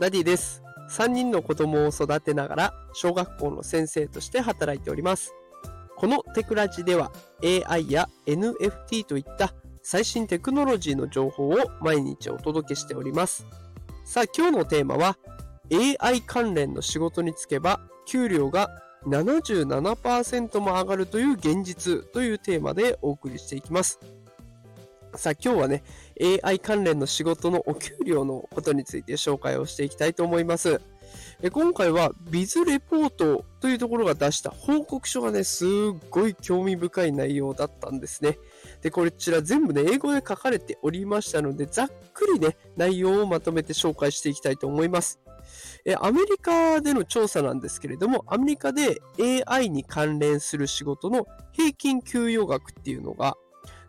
ダディです。3人の子供を育てながら小学校の先生として働いております。このテクラジでは AI や NFT といった最新テクノロジーの情報を毎日お届けしております。さあ今日のテーマは AI 関連の仕事に就けば給料が77%も上がるという現実というテーマでお送りしていきます。さあ今日はね AI 関連の仕事のお給料のことについて紹介をしていきたいと思います。今回はビズレポートというところが出した報告書がね、すっごい興味深い内容だったんですね。で、こちら全部ね、英語で書かれておりましたので、ざっくりね、内容をまとめて紹介していきたいと思います。えアメリカでの調査なんですけれども、アメリカで AI に関連する仕事の平均給与額っていうのが、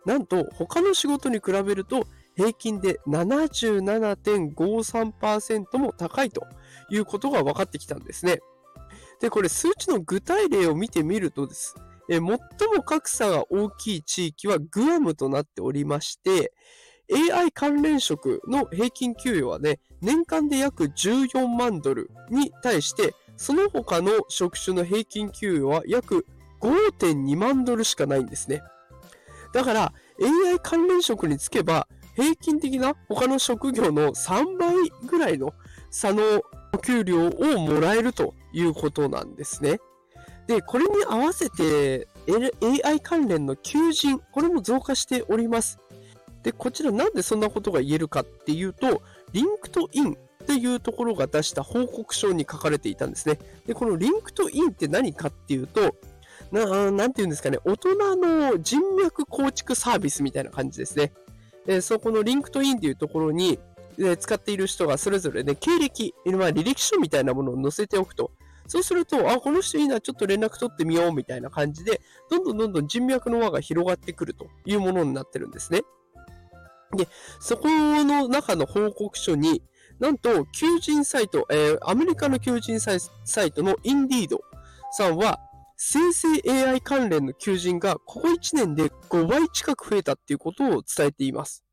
なんと他の仕事に比べると平均で77.53%も高いということが分かってきたんですね。で、これ数値の具体例を見てみるとです。え最も格差が大きい地域はグアムとなっておりまして、AI 関連職の平均給与はね、年間で約14万ドルに対して、その他の職種の平均給与は約5.2万ドルしかないんですね。だから、AI 関連職に就けば、平均的な他の職業の3倍ぐらいの差のお給料をもらえるということなんですね。で、これに合わせて AI 関連の求人、これも増加しております。で、こちらなんでそんなことが言えるかっていうと、 LinkedIn っていうところが出した報告書に書かれていたんですね。で、この LinkedIn って何かっていうと、ななんて言うんですかね、大人の人脈構築サービスみたいな感じですね。でそこの LinkedIn っていうところに、え使っている人がそれぞれね、経歴、まあ、履歴書みたいなものを載せておくと。そうすると、あ、この人いいな、ちょっと連絡取ってみようみたいな感じで、どんどんどんどん人脈の輪が広がってくるというものになってるんですね。で、そこの中の報告書に、なんと、求人サイト、えー、アメリカの求人サイサイトのインディードさんは、生成 AI 関連の求人がここ1年で5倍近く増えたっていうことを伝えています。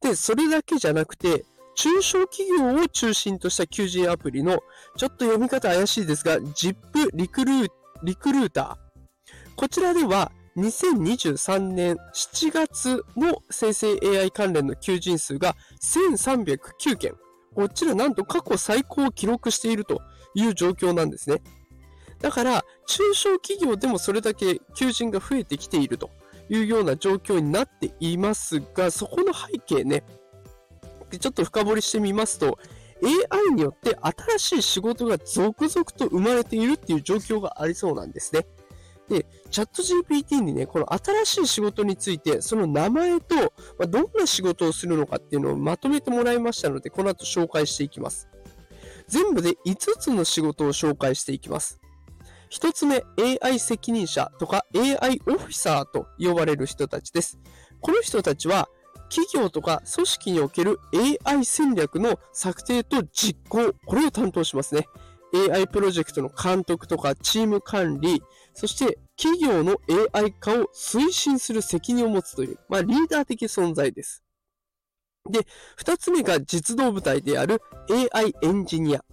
で、それだけじゃなくて、中小企業を中心とした求人アプリの、ちょっと読み方怪しいですが、ZIP リクルーリクルーター。こちらでは、2023年7月の生成 AI 関連の求人数が1309件。こちらなんと過去最高を記録しているという状況なんですね。だから、中小企業でもそれだけ求人が増えてきているというような状況になっていますが、そこの背景ね、ちょっと深掘りしてみますと、AI によって新しい仕事が続々と生まれているっていう状況がありそうなんですね。で、チャット GPT にね、この新しい仕事について、その名前と、まあ、どんな仕事をするのかっていうのをまとめてもらいましたので、この後紹介していきます。全部で5つの仕事を紹介していきます。一つ目、AI 責任者とか AI オフィサーと呼ばれる人たちです。この人たちは、企業とか組織における AI 戦略の策定と実行、これを担当しますね。AI プロジェクトの監督とかチーム管理、そして企業の AI 化を推進する責任を持つという、まあ、リーダー的存在です。で、二つ目が実動部隊である AI エンジニア。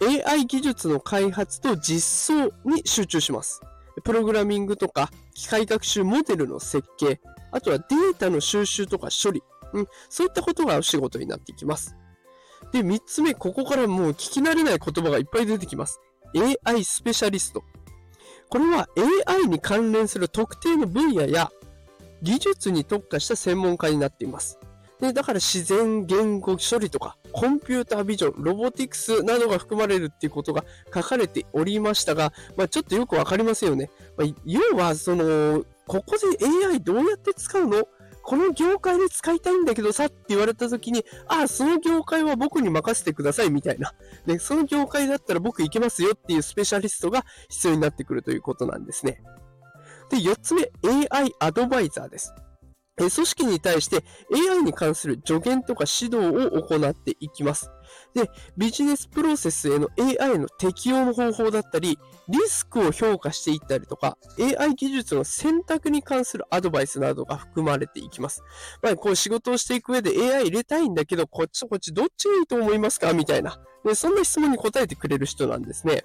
AI 技術の開発と実装に集中します。プログラミングとか機械学習モデルの設計、あとはデータの収集とか処理、うん、そういったことがお仕事になっていきます。で、三つ目、ここからもう聞き慣れない言葉がいっぱい出てきます。AI スペシャリスト。これは AI に関連する特定の分野や技術に特化した専門家になっています。で、だから自然言語処理とか、コンピュータービジョン、ロボティクスなどが含まれるっていうことが書かれておりましたが、まあ、ちょっとよくわかりませんよね。まあ、要は、その、ここで AI どうやって使うの？この業界で使いたいんだけどさって言われた時に、ああ、その業界は僕に任せてくださいみたいな。で、その業界だったら僕行けますよっていうスペシャリストが必要になってくるということなんですね。で、4つ目、AI アドバイザーです。組織に対して AI に関する助言とか指導を行っていきます。で、ビジネスプロセスへの AI の適用の方法だったり、リスクを評価していったりとか、AI 技術の選択に関するアドバイスなどが含まれていきます。まあ、こう仕事をしていく上で AI 入れたいんだけど、こっちとこっちどっちがいいと思いますか？みたいな。で、そんな質問に答えてくれる人なんですね。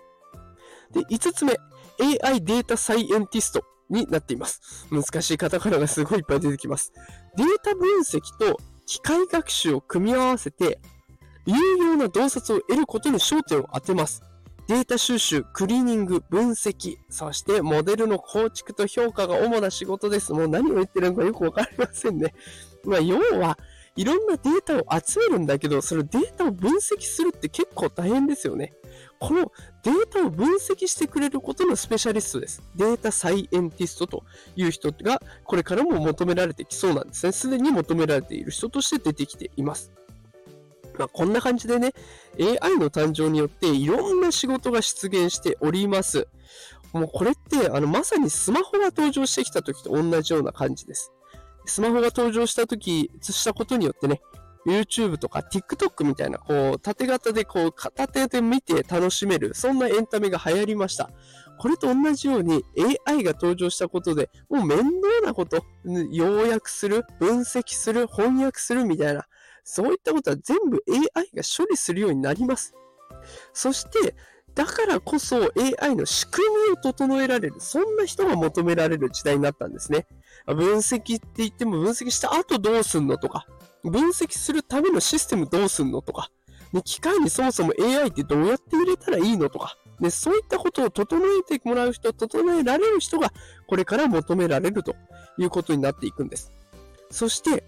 で、5つ目、AI データサイエンティストになっています。難しいカタカナがすごいいっぱい出てきます。データ分析と機械学習を組み合わせて、有用な洞察を得ることに焦点を当てます。データ収集、クリーニング、分析、そしてモデルの構築と評価が主な仕事です。もう何を言ってるのかよくわかりませんね。まあ、要は、いろんなデータを集めるんだけど、そのデータを分析するって結構大変ですよね。このデータを分析してくれることのスペシャリストです。データサイエンティストという人がこれからも求められてきそうなんですね。すでに求められている人として出てきています。まあ、こんな感じでね、AI の誕生によっていろんな仕事が出現しております。もうこれって、あの、まさにスマホが登場してきた時と同じような感じです。スマホが登場した時、したことによってね、YouTube とか TikTok みたいな、こう、縦型でこう、片手で見て楽しめる、そんなエンタメが流行りました。これと同じように AI が登場したことで、もう面倒なこと、要約する、分析する、翻訳するみたいな、そういったことは全部 AI が処理するようになります。そして、だからこそ AI の仕組みを整えられる、そんな人が求められる時代になったんですね。分析って言っても分析した後どうすんのとか、分析するためのシステムどうすんのとか、ね、機械にそもそも AI ってどうやって入れたらいいのとか、ね、そういったことを整えてもらう人、整えられる人がこれから求められるということになっていくんです。そして、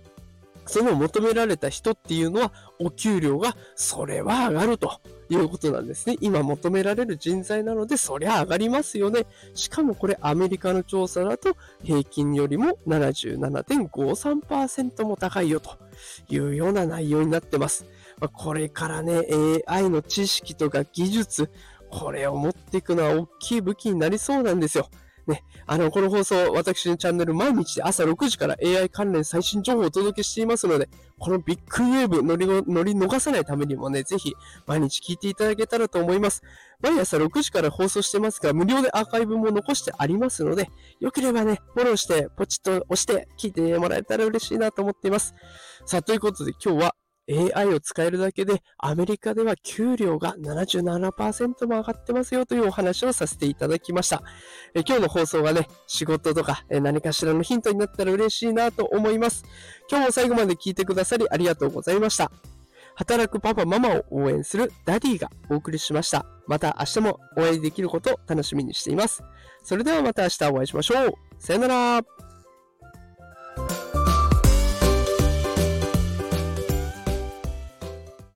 その求められた人っていうのは、お給料がそれは上がるということなんですね。今求められる人材なので、そりゃ上がりますよね。しかもこれアメリカの調査だと平均よりも77.53%も高いよというような内容になってます。ま、これからね、AI の知識とか技術、これを持っていくのは大きい武器になりそうなんですよ。ね、あの、この放送、私のチャンネル毎日朝6時から AI 関連最新情報をお届けしていますので、このビッグウェーブ乗り乗り逃さないためにもね、ぜひ毎日聞いていただけたらと思います。毎朝6時から放送してますが、無料でアーカイブも残してありますので、よければね、フォローして、ポチッと押して聞いてもらえたら嬉しいなと思っています。さあ、ということで今日は AI を使えるだけでアメリカでは給料が77%も上がってますよというお話をさせていただきました。え今日の放送はね、仕事とかえ何かしらのヒントになったら嬉しいなと思います。今日も最後まで聞いてくださりありがとうございました。働くパパママを応援するダディがお送りしました。また明日もお会いできることを楽しみにしています。それではまた明日お会いしましょう。さよなら。